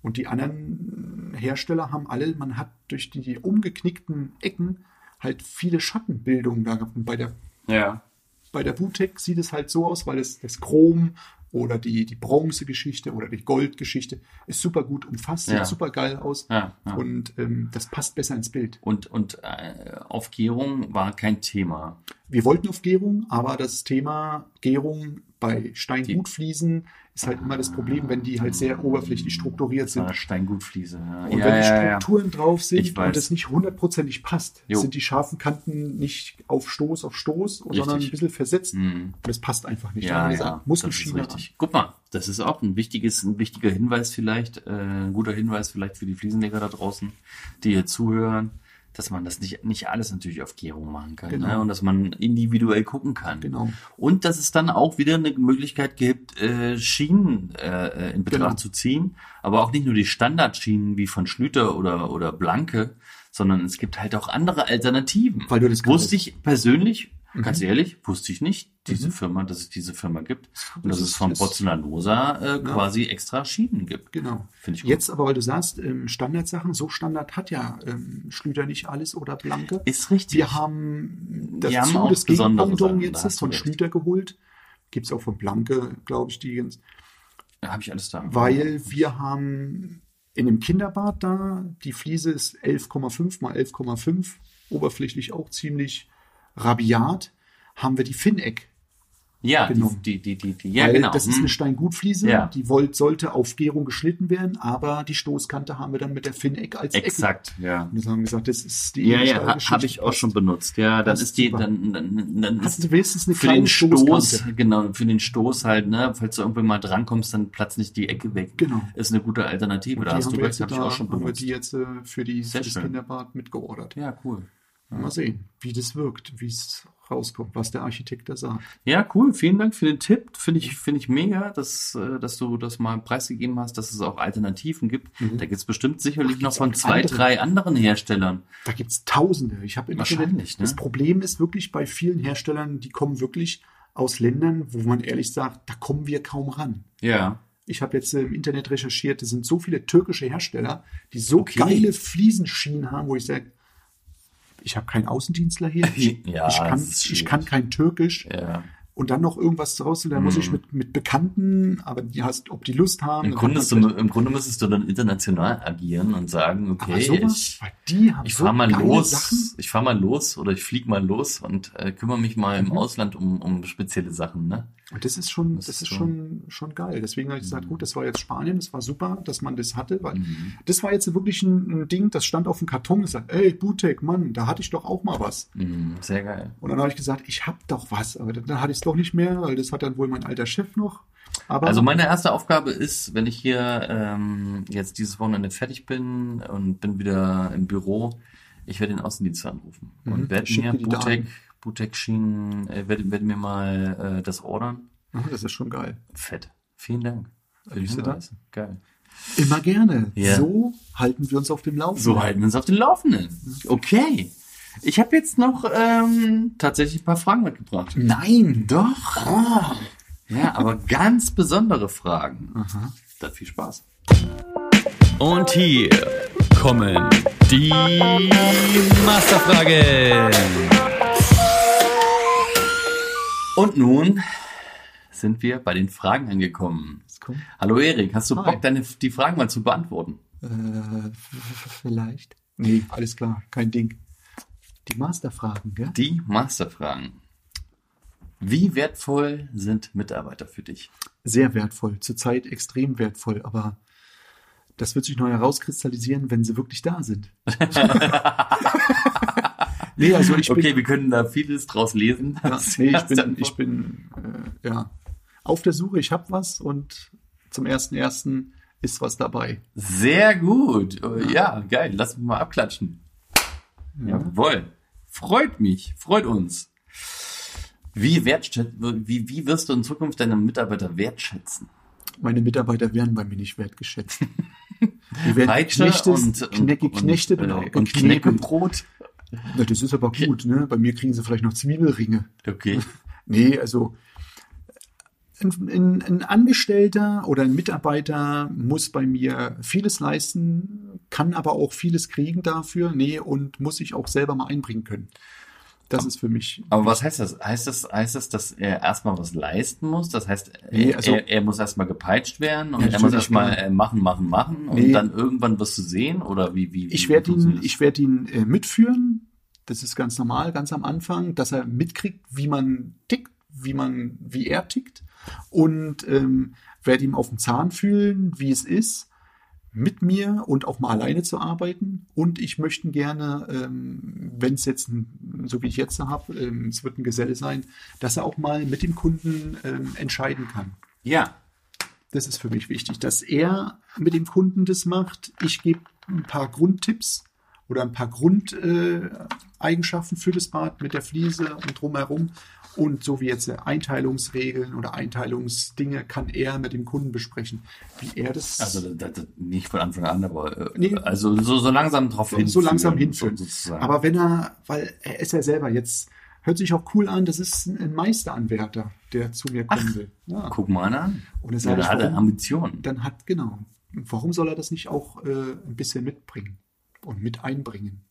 Und die anderen Hersteller haben alle, man hat durch die umgeknickten Ecken halt viele Schattenbildungen da. Und bei der, Ja. bei der Butek sieht es halt so aus, weil es das Chrom oder die, die Bronzegeschichte oder die Goldgeschichte ist super gut umfasst, sieht Ja. super geil aus. Ja, ja. Und ähm, das passt besser ins Bild. Und, und äh, Aufgärung war kein Thema. Wir wollten auf Gärung, aber das Thema Gärung bei Steingutfliesen ist halt immer das Problem, wenn die halt sehr oberflächlich strukturiert sind. Steingutfliese. Ja, Und ja, wenn die ja, ja. Strukturen drauf sind und es nicht hundertprozentig passt, Jo. sind die scharfen Kanten nicht auf Stoß auf Stoß, sondern ein bisschen versetzt. Mhm. Und es passt einfach nicht. Ja, ja, muss das ist richtig. Guck mal, das ist auch ein wichtiges, ein wichtiger Hinweis vielleicht, äh, ein guter Hinweis vielleicht für die Fliesenleger da draußen, die hier zuhören, dass man das nicht, nicht alles natürlich auf Gärung machen kann. Genau. Ne? Und dass man individuell gucken kann. Genau. Und dass es dann auch wieder eine Möglichkeit gibt, äh, Schienen äh, in Betracht Genau. zu ziehen. Aber auch nicht nur die Standardschienen wie von Schlüter oder, oder Blanke, sondern es gibt halt auch andere Alternativen. Weil du das Wusste ich persönlich, Mhm. ganz ehrlich, wusste ich nicht, diese Firma, dass es diese Firma gibt. Und dass Das es von Pozzolanosa äh, quasi extra Schienen gibt. Genau. Finde ich gut. Jetzt aber, weil du sagst, ähm, Standardsachen, so Standard hat ja ähm, Schlüter nicht alles oder Blanke. Ist richtig. Wir haben das Wir haben auch das da jetzt hast von. Schlüter geholt. Gibt es auch von Blanke, glaube ich, die ganz. Da habe ich alles da. Weil wir haben in dem Kinderbad da, die Fliese ist 11,5 mal 11,5, oberflächlich auch ziemlich rabiat, haben wir die Finneck. ja, genommen. die, die, die, die, ja, Weil genau. Das ist Hm. eine Steingutfliese, Ja. die wollt, sollte auf Gärung geschnitten werden, aber die Stoßkante haben wir dann mit der Finneck als. Exakt, ja. Und wir haben gesagt, das ist die Ja, ja, ha, habe ich auch schon benutzt. Ja, dann Das ist die, dann, dann, dann Hast du wenigstens eine für kleine den Stoß, Stoßkante. genau, für den Stoß halt, ne, falls du irgendwann mal drankommst, dann platzt nicht die Ecke weg. Genau. Ist eine gute Alternative. Da hast haben du wir recht, habe ich auch schon haben wir benutzt. die jetzt äh, für, die, für das. Kinderbad mitgeordert. Ja, cool. Mal sehen, wie das wirkt, wie es rauskommt, was der Architekt da sagt. Ja, cool. Vielen Dank für den Tipp. Finde ich, finde ich mega, dass, äh, dass du das mal preisgegeben hast, dass es auch Alternativen gibt. Da gibt es bestimmt sicherlich Ach, noch von zwei, andere? drei anderen Herstellern. Da gibt es Tausende. Ich habe Wahrscheinlich, Internet, ne? das Problem ist wirklich bei vielen Herstellern, die kommen wirklich aus Ländern, wo man ehrlich sagt, da kommen wir kaum ran. Ja. Ich habe jetzt äh, im Internet recherchiert, es sind so viele türkische Hersteller, die so Okay. geile Fliesenschienen haben, wo ich sage, ich habe keinen Außendienstler hier, ich, Ja, ich, kann, ich kann kein Türkisch Ja. und dann noch irgendwas raus, dann muss Mhm. ich mit, mit Bekannten, aber die hast, ob die Lust haben. Im Grunde, du, Im Grunde müsstest du dann international agieren und sagen, okay, sowas, ich, ich so fahr mal los, Sachen. ich fahr mal los oder ich flieg mal los und äh, kümmere mich mal im Mhm. Ausland um, um spezielle Sachen, ne? Und das ist schon, Das das, ist schon, schon geil. Deswegen habe ich gesagt, gut, das war jetzt Spanien, das war super, dass man das hatte, weil Mhm. das war jetzt wirklich ein, ein Ding, das stand auf dem Karton und gesagt, ey, Butek, Mann, da hatte ich doch auch mal was. Mhm, sehr geil. Und dann habe ich gesagt, ich habe doch was, aber dann, dann hatte ich es doch nicht mehr, weil das hat dann wohl mein alter Chef noch. Aber Also meine erste Aufgabe ist, wenn ich hier ähm, jetzt dieses Wochenende fertig bin und bin wieder im Büro, ich werde den Außendienst anrufen Mhm, und werde mir Butek, Daten. Schienen, äh, werde, werde mir mal äh, das ordern. Ah, das ist schon geil. Fett. Vielen Dank. Für Siehst du Hinweis. Geil. Immer gerne. Ja. So halten wir uns auf dem Laufenden. So halten wir uns auf den Laufenden. Okay. Ich habe jetzt noch ähm, tatsächlich ein paar Fragen mitgebracht. Nein, Doch. Ah. Ja, aber ganz besondere Fragen. Aha. Dann viel Spaß. Und hier kommen die Masterfragen. Und nun sind wir bei den Fragen angekommen. Hallo Erik, hast du Hi. Bock, deine, die Fragen mal zu beantworten? Äh, vielleicht. Nee, alles klar, kein Ding. Die Masterfragen, gell? Die Masterfragen. Wie wertvoll sind Mitarbeiter für dich? Sehr wertvoll, zurzeit extrem wertvoll, aber das wird sich noch herauskristallisieren, wenn sie wirklich da sind. nee, also ich bin, okay, wir können da vieles draus lesen. ja, nee, ich bin, ich bin äh, ja, auf der Suche, ich habe was und zum ersten ersten ist was dabei. Sehr gut. Ja, geil. Lass mich mal abklatschen. Jawohl. Freut mich. Freut uns. Wie, wie, wie wirst du in Zukunft deine Mitarbeiter wertschätzen? Meine Mitarbeiter werden bei mir nicht wertgeschätzt. Die werden Peitsche knechtes, und, und, kne geknechtet und, äh, auch und geknebelt. Knäckebrot. Na, das ist aber gut, ne? Bei mir kriegen sie vielleicht noch Zwiebelringe. Okay. Nee, also ein, ein, ein Angestellter oder ein Mitarbeiter muss bei mir vieles leisten, kann aber auch vieles kriegen dafür, nee, und muss sich auch selber mal einbringen können. Das ist für mich. Aber was heißt das? Heißt das, heißt das, dass er erstmal was leisten muss? Das heißt, Nee, er, also- er, er muss erstmal gepeitscht werden und er muss erstmal äh, machen, machen, machen und Nee. dann irgendwann wirst du sehen oder wie, wie, Ich wie werde ihn, ich werde ihn äh, mitführen. Das ist ganz normal, ganz am Anfang, dass er mitkriegt, wie man tickt, wie man, wie er tickt und ähm, werde ihm auf den Zahn fühlen, wie es ist, mit mir und auch mal alleine zu arbeiten. Und ich möchte gerne, ähm, wenn es jetzt, ein, so wie ich jetzt habe, ähm, es wird ein Geselle sein, dass er auch mal mit dem Kunden ähm, entscheiden kann. Ja, Das ist für mich wichtig, dass er mit dem Kunden das macht. Ich gebe ein paar Grundtipps oder ein paar Grundeigenschaften äh, für das Bad mit der Fliese und drumherum. Und so wie jetzt Einteilungsregeln oder Einteilungsdinge kann er mit dem Kunden besprechen, wie er das also das, das, nicht von Anfang an, aber äh, Nee. also so, so langsam drauf hinführen. so langsam hinführen. so- sozusagen. Aber wenn er, weil er ist ja selber jetzt, hört sich auch cool an, das ist ein Meisteranwärter, der zu mir kommen will. Ja. Guck mal an. Und das Ja, da hat er? Ambitionen. dann hat, genau. Warum soll er das nicht auch äh, ein bisschen mitbringen und mit einbringen?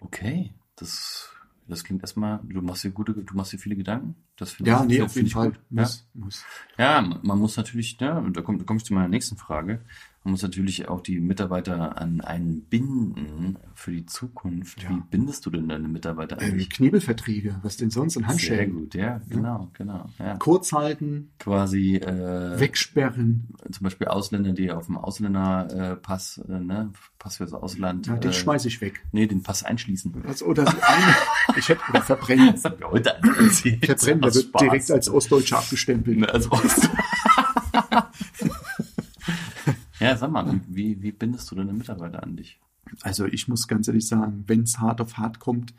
Okay, das, das klingt erstmal, du machst dir gute, du machst dir viele Gedanken. Das finde Ja, ich, nee, auf jeden Fall. gut. Ja. Muss, muss. Ja, man muss natürlich, ne, und da komme da komm ich zu meiner nächsten Frage, man muss natürlich auch die Mitarbeiter an einen binden für die Zukunft. Ja. Wie bindest du denn deine Mitarbeiter Ähm, eigentlich? Knebelverträge, was denn sonst? Und Sehr Handschellen. gut, ja, genau, genau. Ja. Kurz halten, Quasi äh, wegsperren. zum Beispiel Ausländer, die auf dem Ausländerpass, äh, Pass, äh, ne, Pass fürs Ausland. Ja, den äh, schmeiß ich weg. Nee, den Pass einschließen. Also, oder so eine, ich hätte, oder verbrennen. Das hat mir heute. Verbrennen, der wird Spaß. direkt als Ostdeutscher abgestempelt. Ne, als Ost. ja, sag mal, wie, wie bindest du deine Mitarbeiter an dich? Also ich muss ganz ehrlich sagen, wenn es hart auf hart kommt,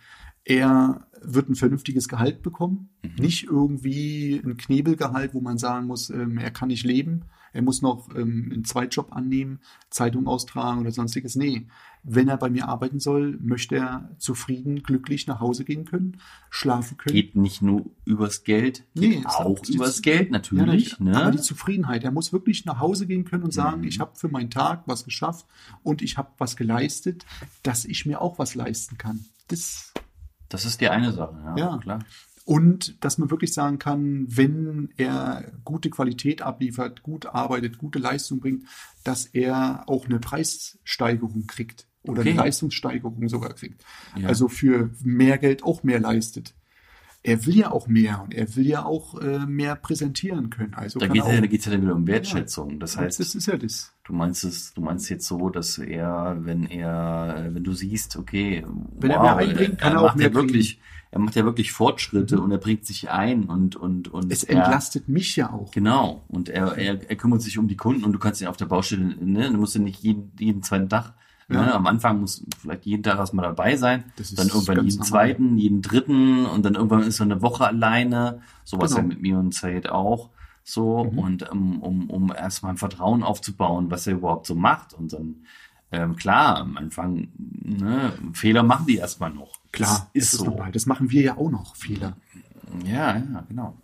er wird ein vernünftiges Gehalt bekommen, nicht irgendwie ein Knebelgehalt, wo man sagen muss, ähm, er kann nicht leben, er muss noch ähm, einen Zweitjob annehmen, Zeitung austragen oder sonstiges. Nee, wenn er bei mir arbeiten soll, möchte er zufrieden, glücklich nach Hause gehen können, schlafen können. Geht nicht nur übers Geld, geht Nee, auch hat- übers Geld Ja, natürlich. aber ne? die Zufriedenheit. Er muss wirklich nach Hause gehen können und sagen, Mhm. ich habe für meinen Tag was geschafft und ich habe was geleistet, dass ich mir auch was leisten kann. Das Das ist die eine Sache, ja, Ja. klar. und dass man wirklich sagen kann, wenn er gute Qualität abliefert, gut arbeitet, gute Leistung bringt, dass er auch eine Preissteigerung kriegt oder Okay. eine Leistungssteigerung sogar kriegt. Ja. Also für mehr Geld auch mehr leistet. Er will ja auch mehr und er will ja auch äh, mehr präsentieren können. Also Da geht er es ja, auch- da geht's ja dann wieder um Wertschätzung. Das heißt, das ist ja das. du meinst es, du meinst jetzt so, dass er, wenn er, wenn du siehst, okay, Wenn er mehr einbringt, kann er auch macht mehr ja wirklich, er macht ja wirklich Fortschritte und er bringt sich ein und und und Es er, entlastet mich ja auch. Genau. Und er, er, er kümmert sich um die Kunden und du kannst ihn auf der Baustelle, ne, du musst ja nicht jeden, jeden zweiten Tag, Ja. ne, am Anfang muss vielleicht jeden Tag erstmal dabei sein, ist dann irgendwann jeden normal. zweiten, jeden dritten und dann irgendwann ist er eine Woche alleine. So was Genau. ja mit mir und Said auch. So, Mhm. und um, um, um erstmal ein Vertrauen aufzubauen, was er überhaupt so macht. Und dann, ähm, klar, am Anfang, ne, Fehler machen die erstmal noch. Klar, das ist das so. normal. Das machen wir ja auch noch, Fehler. Ja, ja, genau.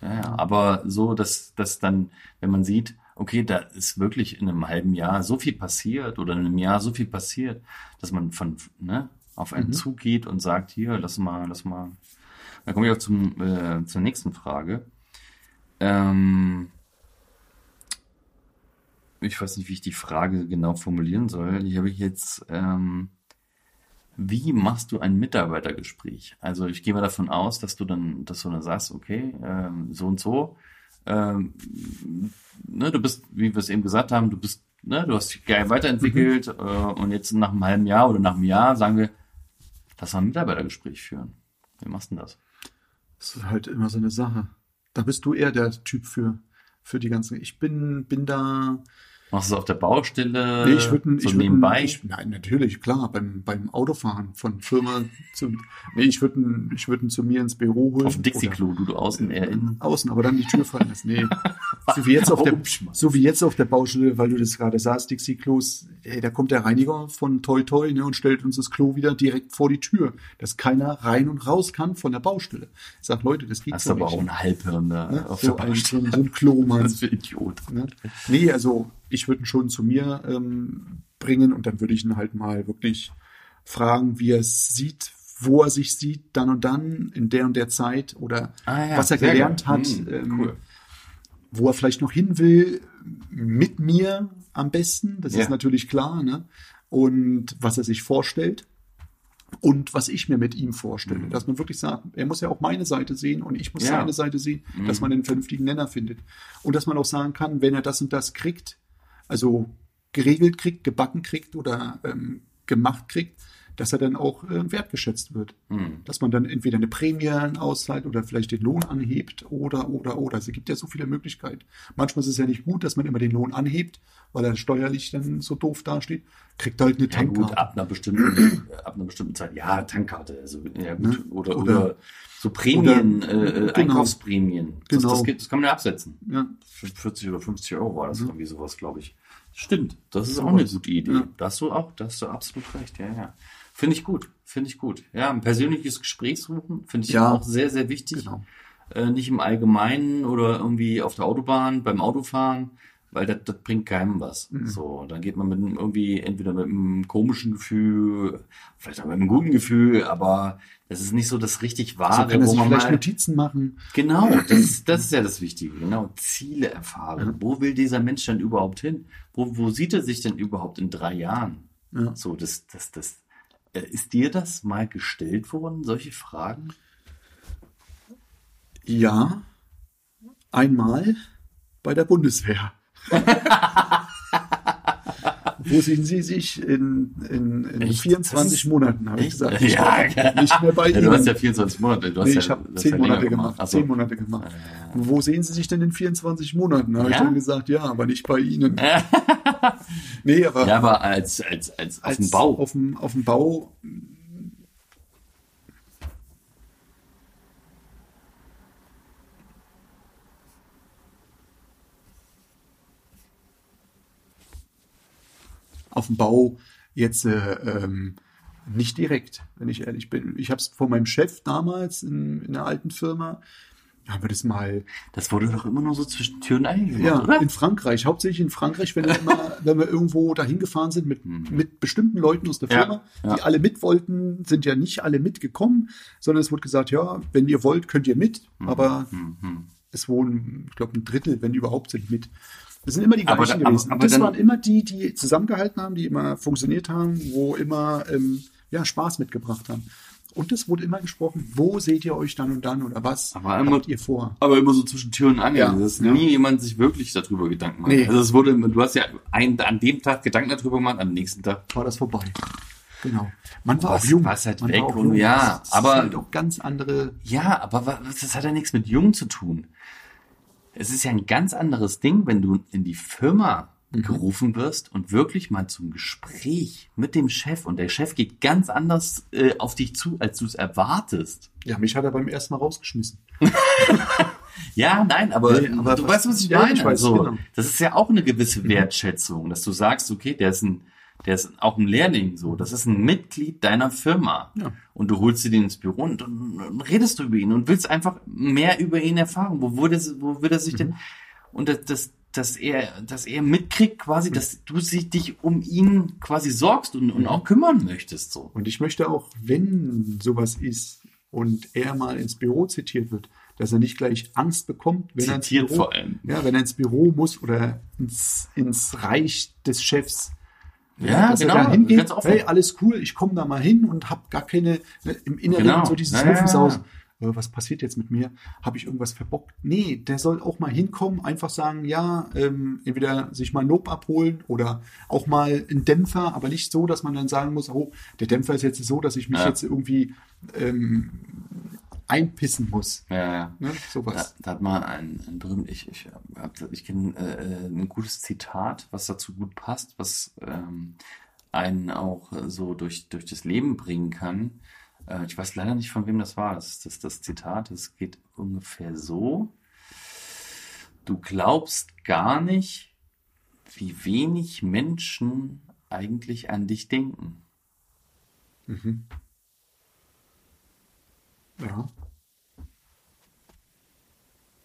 Ja, ja. Aber so, dass, dass dann, wenn man sieht, okay, da ist wirklich in einem halben Jahr so viel passiert oder in einem Jahr so viel passiert, dass man von, ne, auf einen Mhm. zugeht und sagt, hier, lass mal, lass mal. Dann komme ich auch zum, äh, zur nächsten Frage. Ähm, ich weiß nicht, wie ich die Frage genau formulieren soll. Ich habe jetzt, ähm, wie machst du ein Mitarbeitergespräch? Also ich gehe mal davon aus, dass du dann, dass du dann sagst, okay, ähm, so und so, ähm, ne, du bist, wie wir es eben gesagt haben, du bist, ne, du hast dich geil weiterentwickelt äh, und jetzt nach einem halben Jahr oder nach einem Jahr sagen wir, lass mal ein Mitarbeitergespräch führen. Wie machst du denn das? Das ist halt immer so eine Sache. Da bist du eher der Typ für, für die ganzen. Ich bin, bin da. Machst du es auf der Baustelle? Nee, ich würde so ich würd, nebenbei? Ich, nein, natürlich, klar, beim, beim Autofahren von Firma zu. Nee, ich würde ich würd ihn zu mir ins Büro holen. auf dem Dixie-Klo, du, du außen, er innen. Außen, aber dann die Tür fallen lassen. Nee. So wie jetzt auf der, so wie jetzt auf der Baustelle, weil du das gerade sagst, Dixie Klos, ey, da kommt der Reiniger von Toi Toi ne, und stellt uns das Klo wieder direkt vor die Tür, dass keiner rein und raus kann von der Baustelle. Ich sag, Leute, das geht Das ist so aber nicht. auch ein Halbhirn da ne? auf so, der Baustelle. ein- so ein Klomann. Das ist für Idiot. Ne? Nee, also ich würde ihn schon zu mir ähm, bringen und dann würde ich ihn halt mal wirklich fragen, wie er es sieht, wo er sich sieht, dann und dann, in der und der Zeit oder Ah ja, was er gelernt geil. hat, Hm, ähm, cool. Wo er vielleicht noch hin will, mit mir am besten, das Ja. ist natürlich klar, ne? Und was er sich vorstellt und was ich mir mit ihm vorstelle. Dass man wirklich sagt, er muss ja auch meine Seite sehen und ich muss Mhm. Ja. Mhm. seine Seite sehen, dass man einen vernünftigen Nenner findet. Und dass man auch sagen kann, wenn er das und das kriegt, also geregelt kriegt, gebacken kriegt oder ähm, gemacht kriegt, dass er dann auch äh, wertgeschätzt wird. Mhm. Dass man dann entweder eine Prämie auszahlt oder vielleicht den Lohn anhebt oder, oder, oder. Es gibt ja so viele Möglichkeiten. Manchmal ist es ja nicht gut, dass man immer den Lohn anhebt, weil er steuerlich dann so doof dasteht. Kriegt halt eine Ja gut, Tankkarte. ab einer bestimmten, ab einer bestimmten Zeit. Ja, Tankkarte. Also, ja gut. Ne? Oder, Oder- oder, so Prämien, oder- äh, äh, genau. Einkaufsprämien. Das, Genau. das, geht, das kann man ja absetzen. Ja. Für 40 oder 50 Euro war Mhm. das irgendwie sowas, glaube ich. Stimmt. Das ist auch eine gute Idee. Ja. Da hast du auch, da hast du absolut recht. Ja, ja. Finde ich gut. Finde ich gut. Ja, ein persönliches Gespräch suchen finde ich Ja. auch sehr, sehr wichtig. Genau. Äh, nicht im Allgemeinen oder irgendwie auf der Autobahn, beim Autofahren, weil das, das bringt keinem was. Mhm. So, dann geht man mit einem irgendwie entweder mit einem komischen Gefühl, vielleicht auch mit einem guten Gefühl, aber das ist nicht so das richtig wahre, kann er wo sich man vielleicht mal Notizen machen. Genau, das, ist- das ist ja das Wichtige. Genau, Ziele erfahren. Wo will dieser Mensch denn überhaupt hin? Wo, wo sieht er sich denn überhaupt in drei Jahren? Ja. So, das, das, das. Äh, Ist dir das mal gestellt worden, solche Fragen? Ja, einmal bei der Bundeswehr. Wo sehen Sie sich in, in, in Echt? 24 Das ist- Monaten, habe ich gesagt. Ich Ja, nicht mehr bei Ja, Ihnen. du hast ja 24 Monate. Du hast nee, ja, ich habe du hast zehn ja länger Monate gemacht. Ach so. Zehn Monate gemacht. Wo sehen Sie sich denn in 24 Monaten? Habe ich dann gesagt, ja, aber nicht bei Ihnen. nee, aber Ja, aber als, als, als, auf als dem Bau. Auf dem, auf dem Bau. Auf dem Bau jetzt äh, ähm, nicht direkt, wenn ich ehrlich bin. Ich habe es von meinem Chef damals in, in einer alten Firma, haben wir das mal Das wurde doch immer nur so zwischen Tür und Angel gemacht, ja, oder? in Frankreich, hauptsächlich in Frankreich, wenn wir, immer, wenn wir irgendwo dahin gefahren sind mit, mit bestimmten Leuten aus der Mhm. Ja, Firma, ja. die alle mit wollten, sind ja nicht alle mitgekommen, sondern es wurde gesagt, ja, wenn ihr wollt, könnt ihr mit, Mhm. aber es wohnen, ich glaube, ein Drittel, wenn überhaupt, sind mit. Das sind immer die Aber gleichen aber- gewesen. aber das dann- waren immer die, die zusammengehalten haben, die immer funktioniert haben, wo immer ähm, ja, Spaß mitgebracht haben. Und es wurde immer gesprochen, wo seht ihr euch dann und dann oder was Aber immer- habt ihr vor? Aber immer so zwischen Tür und Angel. Ja, dass ja. nie jemand sich wirklich darüber Gedanken macht. Nee. Also es wurde, du hast ja ein, an dem Tag Gedanken darüber gemacht, am nächsten Tag. war das vorbei. Genau. Man war Was- auch jung. was halt Man weg und jung. ja, Das aber- ist halt auch ganz andere. Ja, aber wa- das hat ja nichts mit jung zu tun. Es ist ja ein ganz anderes Ding, wenn du in die Firma Mhm. gerufen wirst und wirklich mal zum Gespräch mit dem Chef und der Chef geht ganz anders äh, auf dich zu, als du es erwartest. Ja, mich hat er beim ersten Mal rausgeschmissen. Ja, nein, aber, Nee, aber du weißt, was ich ja, meine. ich weiß, so, genau. Das ist ja auch eine gewisse Wertschätzung, dass du sagst, okay, der ist ein, der ist auch ein Lehrling, so, das ist ein Mitglied deiner Firma. Ja. Und du holst dir den ins Büro und, und, und redest du über ihn und willst einfach mehr über ihn erfahren. Wo würde, wo würde er sich Mhm. denn, und das, das, dass er, dass er mitkriegt quasi, dass du sich dich um ihn quasi sorgst und, Mhm. und auch kümmern möchtest, so. Und ich möchte auch, wenn sowas ist und er mal ins Büro zitiert wird, dass er nicht gleich Angst bekommt, wenn er ins Zitiert Büro, vor allem. Ja, wenn er ins Büro muss oder ins, ins Reich des Chefs. Ja, dass genau, er da hingeht, hey, alles cool, ich komme da mal hin und habe gar keine, ne, im Inneren Genau. so dieses Ja, ja, Muffensausen. Äh, Was passiert jetzt mit mir? Habe ich irgendwas verbockt? Nee, der soll auch mal hinkommen, einfach sagen, ja, ähm, entweder sich mal ein Lob abholen oder auch mal einen Dämpfer, aber nicht so, dass man dann sagen muss, oh, der Dämpfer ist jetzt so, dass ich mich Ja. jetzt irgendwie ähm, einpissen muss. Ja, ja. Ne? Da, Sowas. da hat man ein, ein berühmt, ich, ich, ich kenne äh, ein gutes Zitat, was dazu gut passt, was ähm, einen auch äh, so durch, durch das Leben bringen kann. Äh, ich weiß leider nicht, von wem das war. Das ist das, das Zitat. Es geht ungefähr so. du glaubst gar nicht, wie wenig Menschen eigentlich an dich denken. Ja,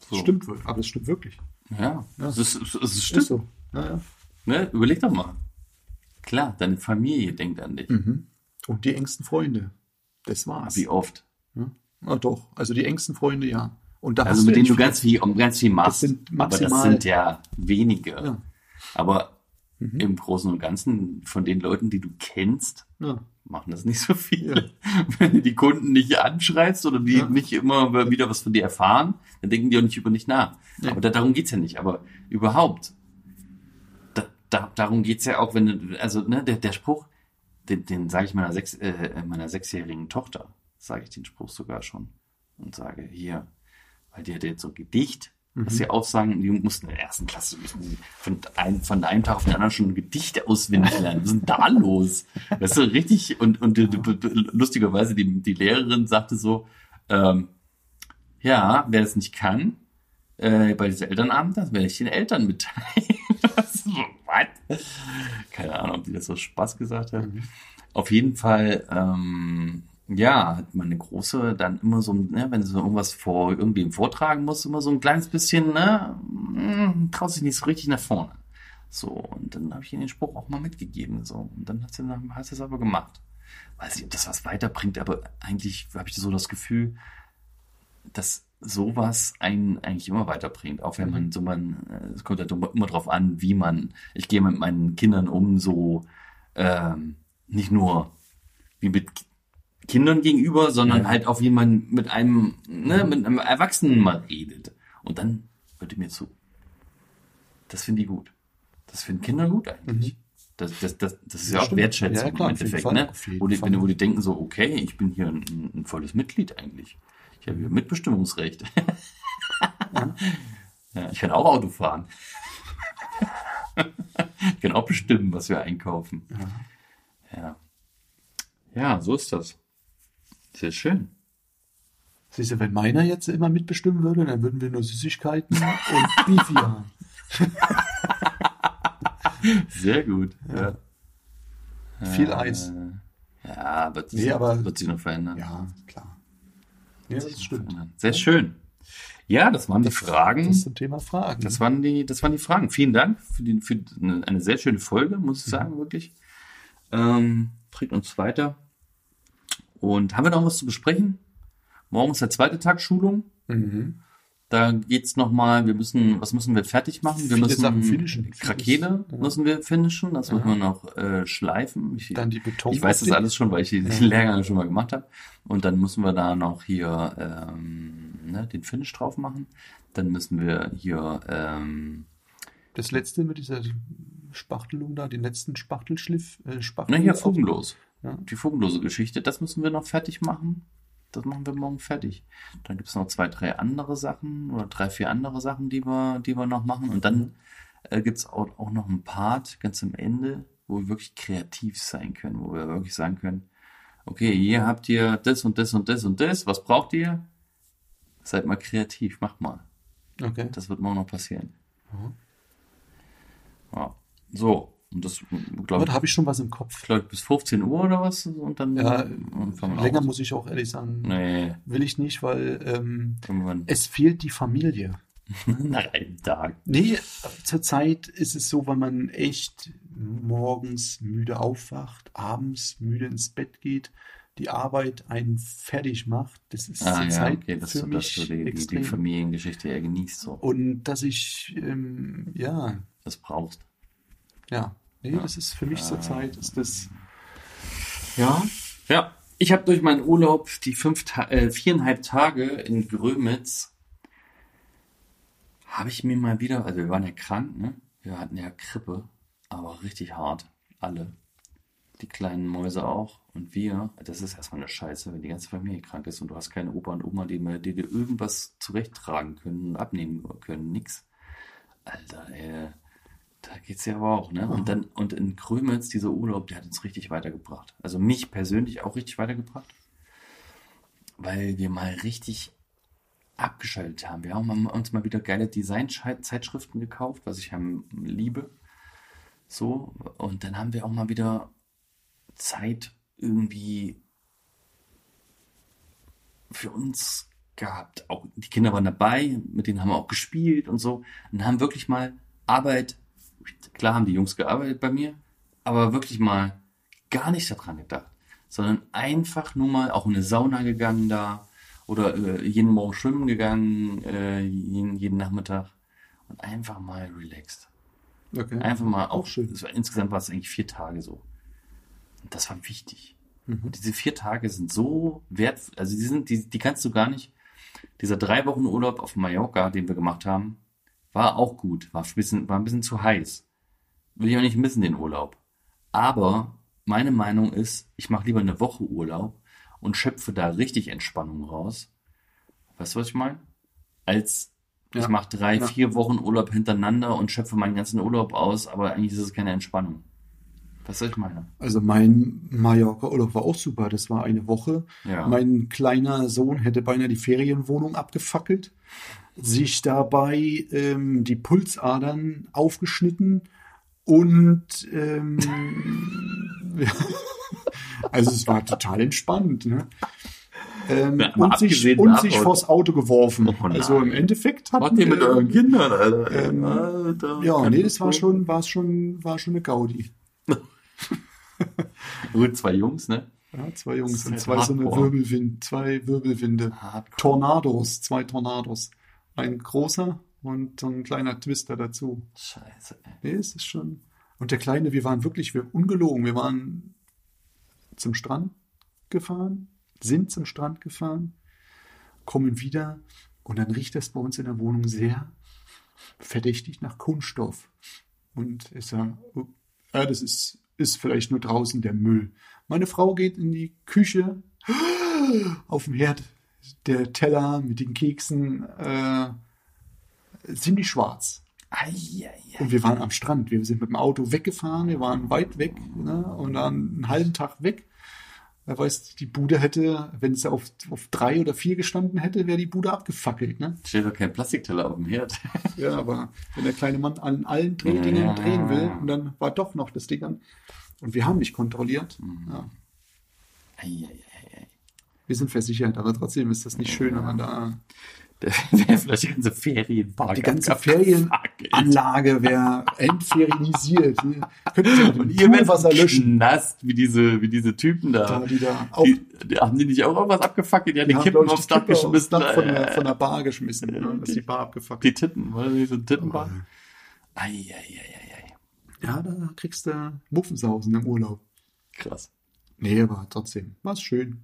So. stimmt, aber es stimmt wirklich. Ja, Ja. Es, ist, es, es Ist stimmt. so. Ja, ja. Ne? Überleg doch mal. Klar, deine Familie denkt an dich. Mhm. Und die engsten Freunde. Das war's. Wie oft? Ja. Na doch, also die engsten Freunde, ja. Und da Also hast mit denen du ganz viel, um ganz viel machst. Das sind aber das maximal- sind ja wenige. Ja. Aber Mhm. im Großen und Ganzen von den Leuten, die du kennst, Ja. Machen das nicht so viel. Ja. Wenn du die Kunden nicht anschreibst oder die Ja. nicht immer wieder was von dir erfahren, dann denken die auch nicht über dich nach. Nee. Aber da, darum geht's ja nicht. Aber überhaupt, da, da, darum geht's ja auch, wenn du, also ne, der, der Spruch, den, den sage ich meiner, sechs, äh, meiner sechsjährigen Tochter, sage ich den Spruch sogar schon und sage, hier, weil die hat jetzt so ein Gedicht, was sie aussagen, die mussten in der ersten Klasse von, ein, von einem Tag auf den anderen schon ein Gedicht auswendig lernen. Was ist denn da los? Weißt du, richtig, und, und die- lustigerweise, die, die Lehrerin sagte so, ähm, ja, wer es nicht kann, äh, bei diesem Elternabend, das werde ich den Eltern mitteilen. Was? Keine Ahnung, ob die das so Spaß gesagt hat. Auf jeden Fall, ähm, ja, hat meine Große dann immer so, ne, wenn sie irgendwas vor irgendwem vortragen muss, immer so ein kleines bisschen, ne, mm, traut sich nicht so richtig nach vorne. So, und dann habe ich ihr den Spruch auch mal mitgegeben, so. Und dann hat sie, dann hat sie es aber gemacht. Weiß nicht, ob das was weiterbringt, aber eigentlich habe ich so das Gefühl, dass sowas einen eigentlich immer weiterbringt. Auch wenn man so man, äh, es kommt halt immer drauf an, wie man, ich gehe mit meinen Kindern um, so ähm, nicht nur wie mit Kindern gegenüber, sondern Ja. halt auch wie man mit einem, ne, mit einem Erwachsenen mal redet. Und dann hört ihr mir zu. Das finde ich gut. Das finden Kinder gut eigentlich. Das, das, das, das ist ja, Ja, auch. Wertschätzung Ja, klar, im auf Endeffekt, Fall, ne? auf Wo die, die- wo die denken so, okay, ich bin hier ein, ein volles Mitglied eigentlich. Ich habe hier Mitbestimmungsrecht. ja, ich kann auch Auto fahren. ich kann auch bestimmen, was wir einkaufen. Ja. Ja, so ist das. Sehr schön. Siehst du, wenn meiner jetzt immer mitbestimmen würde, dann würden wir nur Süßigkeiten und Beefy haben. Sehr gut. Ja. Viel Eis. Ja, wird, sich- Nee, aber- wird sich noch verändern. Ja, klar. Ja, das stimmt. Sehr schön. Ja, das waren die Das Fragen. zum Thema Fragen. Das waren die, das waren die Fragen. Vielen Dank für, die, für eine, eine sehr schöne Folge, muss ich sagen, wirklich. Ähm, bringt uns weiter. Und haben wir noch was zu besprechen? Morgen ist der zweite Tag Schulung. mhm. Da geht's noch mal. wir müssen, was müssen wir fertig machen? Wir Viele müssen Sachen finishen. Krakele Ja. müssen wir finishen, das müssen Ja. wir noch äh, schleifen. Ich, Dann die Beton. ich weiß das alles schon, weil ich die Lehrgänge schon mal gemacht habe. Und dann müssen wir da noch hier ähm, ne, den Finish drauf machen. Dann müssen wir hier ähm, Das letzte mit dieser Spachtelung da, den letzten Spachtelschliff. Äh, Spachtel Na hier, fugenlos. Ja. Die fugenlose Geschichte, das müssen wir noch fertig machen. Das machen wir morgen fertig. Dann gibt's noch zwei, drei andere Sachen oder drei, vier andere Sachen, die wir, die wir noch machen. Und dann äh, gibt's auch, auch noch einen Part ganz am Ende, wo wir wirklich kreativ sein können, wo wir wirklich sagen können, okay, hier habt ihr das und das und das und das, was braucht ihr? Seid mal kreativ, macht mal. Okay. Das wird morgen noch passieren. Mhm. Ja. So, und das glaube da ich, habe ich schon was im Kopf. ich bis 15 Uhr oder was und dann Ja, und länger muss ich auch ehrlich sagen, Nee, will ich nicht, weil ähm, es fehlt die Familie. nach einem Tag. Nee, zurzeit ist es so, wenn man echt morgens müde aufwacht, abends müde ins Bett geht, die Arbeit einen fertig macht. Das ist Ah ja, zurzeit okay, dass für du, dass mich du die, die, die. Familiengeschichte eher genießt so. Und dass ich, ähm, ja, Das brauchst. ja, nee, das ist für mich zurzeit, ist das, Ja. Ja. Ich habe durch meinen Urlaub die fünf äh, viereinhalb Tage in Grömitz habe ich mir mal wieder, also wir waren ja krank, ne? Wir hatten ja Grippe, aber richtig hart. Alle. Die kleinen Mäuse auch. Und wir, das ist erstmal eine Scheiße, wenn die ganze Familie krank ist und du hast keine Opa und Oma, die, mir- die dir irgendwas zurechttragen können und abnehmen können. Nix. Alter, ey. Da geht's ja aber auch, ne? Und dann, und in Grömitz, dieser Urlaub, der hat uns richtig weitergebracht. Also mich persönlich auch richtig weitergebracht. Weil wir mal richtig abgeschaltet haben. Wir haben uns mal wieder geile Design-Zeitschriften gekauft, was ich liebe. So, und dann haben wir auch mal wieder Zeit irgendwie für uns gehabt. Auch die Kinder waren dabei, mit denen haben wir auch gespielt und so. Und haben wirklich mal Arbeit, klar haben die Jungs gearbeitet bei mir, aber wirklich mal gar nicht daran gedacht, sondern einfach nur mal auch in eine Sauna gegangen da oder äh, jeden Morgen schwimmen gegangen, äh, jeden, jeden Nachmittag und einfach mal relaxed. Okay. Einfach mal auch, Auch schön. War, insgesamt war es eigentlich vier Tage so. Und das war wichtig. Mhm. Und diese vier Tage sind so wertvoll, also die sind, die, die kannst du gar nicht. Dieser drei Wochen Urlaub auf Mallorca, den wir gemacht haben, war auch gut, war ein bisschen, war ein bisschen zu heiß. Will ich auch nicht missen, den Urlaub. Aber meine Meinung ist, ich mache lieber eine Woche Urlaub und schöpfe da richtig Entspannung raus. Weißt du, was ich meine? Als ich Ja. mache drei, Ja. vier Wochen Urlaub hintereinander und schöpfe meinen ganzen Urlaub aus, aber eigentlich ist es keine Entspannung. Was ich meine? Also mein Mallorca-Urlaub war auch super. Das war eine Woche. Ja. Mein kleiner Sohn hätte beinahe die Ferienwohnung abgefackelt, sich dabei ähm, die Pulsadern aufgeschnitten und ähm, also es war total entspannt. Ne? Ähm, Ja, und sich, und sich vors Auto geworfen. Oh also im Endeffekt hatten ihr mit wir- euren Kindern, Alter? ähm, Alter, Ja, nee, das war schon, war schon, war schon eine Gaudi. Gut, zwei Jungs, ne? Ja, zwei Jungs und zwei halt so eine hardcore. Wirbelwind, zwei Wirbelwinde. Hardcore. Tornados, zwei Tornados. Ein großer und so ein kleiner Twister dazu. Scheiße, ey. Nee, es ist schon. Und der Kleine, wir waren wirklich, wir ungelogen, wir waren zum Strand gefahren, sind zum Strand gefahren, kommen wieder und dann riecht es bei uns in der Wohnung sehr verdächtig nach Kunststoff. Und ich sage, oh, ja, das ist, ist vielleicht nur draußen der Müll. Meine Frau geht in die Küche, auf dem Herd, der Teller mit den Keksen, äh, ziemlich schwarz. Und wir waren am Strand. Wir sind mit dem Auto weggefahren. Wir waren weit weg ne? und dann einen halben Tag weg. Wer weiß, die Bude hätte, wenn es auf, auf drei oder vier gestanden hätte, wäre die Bude abgefackelt. Ne? Steht doch kein Plastikteller auf dem Herd. Ja, aber wenn der kleine Mann an allen Drehdingen Ja. drehen will, und dann war doch noch das Ding an. Und wir haben nicht kontrolliert. Mhm. Ja. Wir sind versichert, aber trotzdem ist das nicht schön, wenn man da wäre vielleicht die ganze Ferienpark die ganze. Ferienanlage wäre entferienisiert. Und ihr werdet Poolwasser löschen. Knast, wie diese, wie diese Typen da. Da, die da die, die, haben die nicht auch irgendwas abgefackelt? Ja, die, Die haben, Kippen aufs die Dach geschmissen. Dach von, äh, der, von der Bar geschmissen. Ja, ne? dass die- die Bar abgefuckt. die Titten, das nicht so Tittenbad? Eieiei. Ja, da kriegst du Muffensausen im Urlaub. Krass. Nee, aber trotzdem, war schön.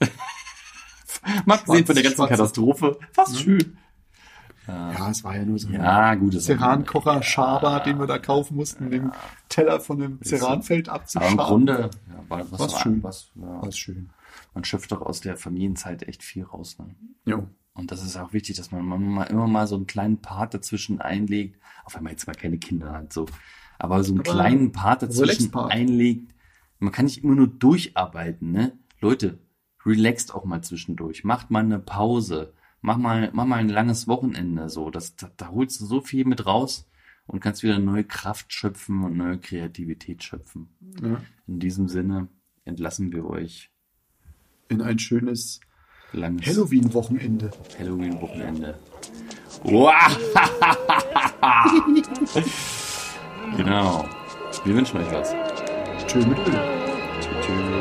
Mal abgesehen von der ganzen Katastrophe, fast schön. Ja, es war ja nur so ein Ja, gut. war- Cerankocher Schaber, den wir da kaufen mussten, den Teller von dem Ceranfeld Aber im abzuschaben. Grunde, ja, war, was war, schön. Was, ja, War schön. man schöpft doch aus der Familienzeit echt viel raus. Ne? Jo. Und das ist auch wichtig, dass man mal, immer mal so einen kleinen Part dazwischen einlegt, auch wenn man jetzt mal keine Kinder hat, so. Aber so einen Aber kleinen Part dazwischen Relax-Part. einlegt. Man kann nicht immer nur durcharbeiten, ne? Leute, relaxt auch mal zwischendurch. Macht mal eine Pause. Mach mal, mach mal ein langes Wochenende, so. Das, da, da holst du so viel mit raus und kannst wieder neue Kraft schöpfen und neue Kreativität schöpfen. Ja. In diesem Sinne entlassen wir euch In ein schönes langes Halloween-Wochenende. Halloween-Wochenende. Wow. genau. Wir wünschen euch was. Tschö mit Öl. Tschüss.